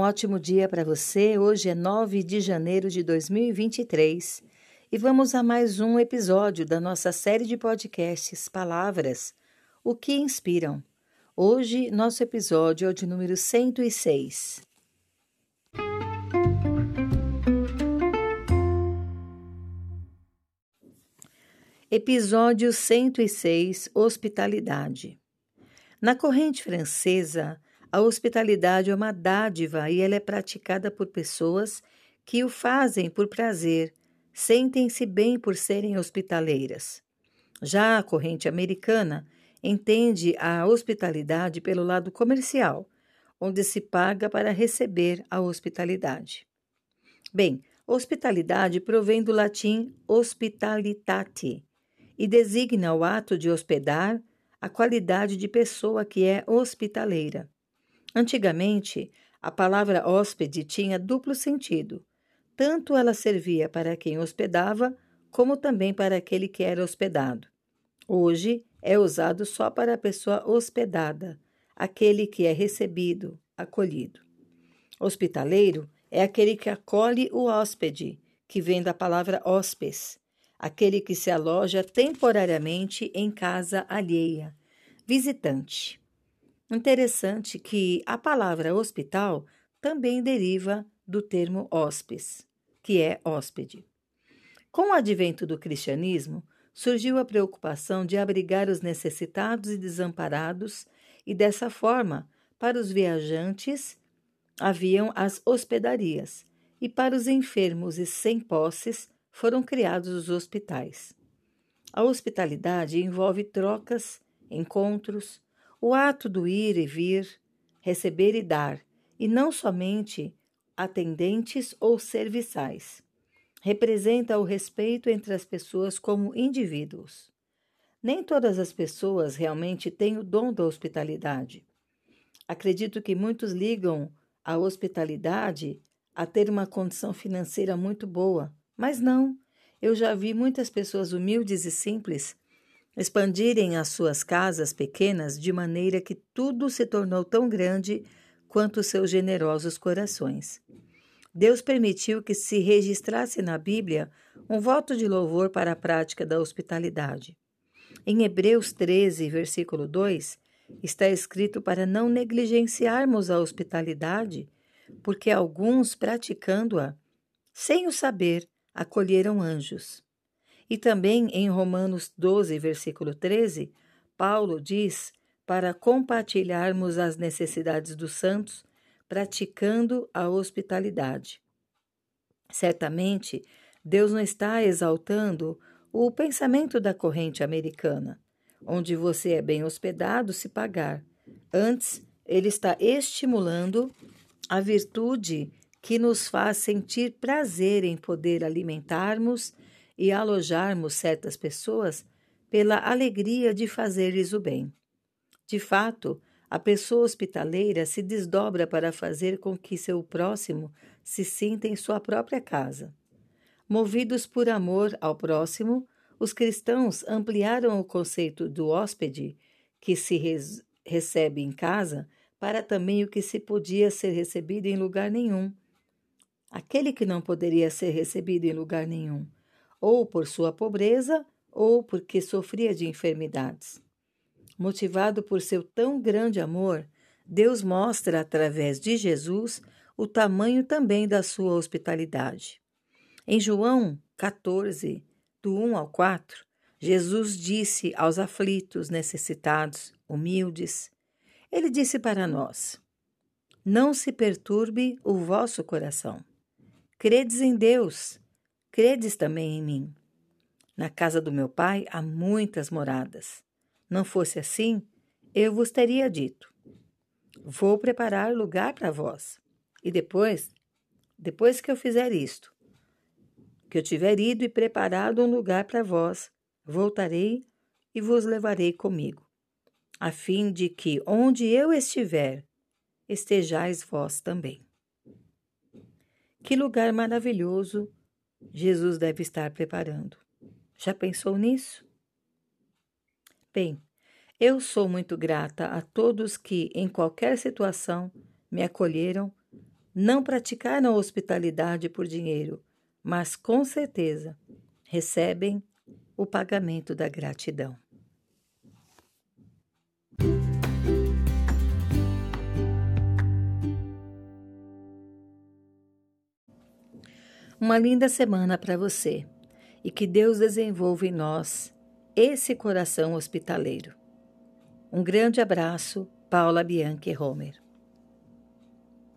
ótimo dia para você. Hoje é 9 de janeiro de 2023 e vamos a mais um episódio da nossa série de podcasts Palavras, o que inspiram. Hoje, nosso episódio é o de número 106. Episódio 106 Hospitalidade. Na corrente francesa, a hospitalidade é uma dádiva e ela é praticada por pessoas que o fazem por prazer, sentem-se bem por serem hospitaleiras. Já a corrente americana entende a hospitalidade pelo lado comercial, onde se paga para receber a hospitalidade. Bem, hospitalidade provém do latim hospitalitate e designa o ato de hospedar a qualidade de pessoa que é hospitaleira. Antigamente, a palavra hóspede tinha duplo sentido. Tanto ela servia para quem hospedava, como também para aquele que era hospedado. Hoje é usado só para a pessoa hospedada, aquele que é recebido, acolhido. Hospitaleiro é aquele que acolhe o hóspede, que vem da palavra hóspes, aquele que se aloja temporariamente em casa alheia, visitante. Interessante que a palavra hospital também deriva do termo hóspes, que é hóspede. Com o advento do cristianismo, surgiu a preocupação de abrigar os necessitados e desamparados, e dessa forma, para os viajantes, haviam as hospedarias, e para os enfermos e sem posses foram criados os hospitais. A hospitalidade envolve trocas, encontros, o ato do ir e vir, receber e dar, e não somente atendentes ou serviçais. Representa o respeito entre as pessoas como indivíduos. Nem todas as pessoas realmente têm o dom da hospitalidade. Acredito que muitos ligam a hospitalidade a ter uma condição financeira muito boa, mas não. Eu já vi muitas pessoas humildes e simples expandirem as suas casas pequenas de maneira que tudo se tornou tão grande quanto seus generosos corações. Deus permitiu que se registrasse na Bíblia um voto de louvor para a prática da hospitalidade. Em Hebreus 13, versículo 2, está escrito para não negligenciarmos a hospitalidade, porque alguns, praticando-a, sem o saber, acolheram anjos. E também em Romanos 12, versículo 13, Paulo diz para compartilharmos as necessidades dos santos, praticando a hospitalidade. Certamente, Deus não está exaltando o pensamento da corrente americana, onde você é bem hospedado se pagar. Antes, ele está estimulando a virtude que nos faz sentir prazer em poder alimentarmos e alojarmos certas pessoas pela alegria de fazer-lhes o bem. De fato, a pessoa hospitaleira se desdobra para fazer com que seu próximo se sinta em sua própria casa. Movidos por amor ao próximo, os cristãos ampliaram o conceito do hóspede, que se res recebe em casa, para também o que se podia ser recebido em lugar nenhum. Aquele que não poderia ser recebido em lugar nenhum ou por sua pobreza, ou porque sofria de enfermidades. Motivado por seu tão grande amor, Deus mostra através de Jesus o tamanho também da sua hospitalidade. Em João 14, do 1 ao 4, Jesus disse aos aflitos, necessitados, humildes: Ele disse para nós: Não se perturbe o vosso coração. Credes em Deus, Credes também em mim. Na casa do meu pai há muitas moradas. Não fosse assim, eu vos teria dito: Vou preparar lugar para vós. E depois, depois que eu fizer isto, que eu tiver ido e preparado um lugar para vós, voltarei e vos levarei comigo, a fim de que onde eu estiver, estejais vós também. Que lugar maravilhoso Jesus deve estar preparando. Já pensou nisso? Bem, eu sou muito grata a todos que, em qualquer situação, me acolheram não praticaram hospitalidade por dinheiro, mas com certeza recebem o pagamento da gratidão. Uma linda semana para você e que Deus desenvolva em nós esse coração hospitaleiro. Um grande abraço, Paula Bianchi Homer.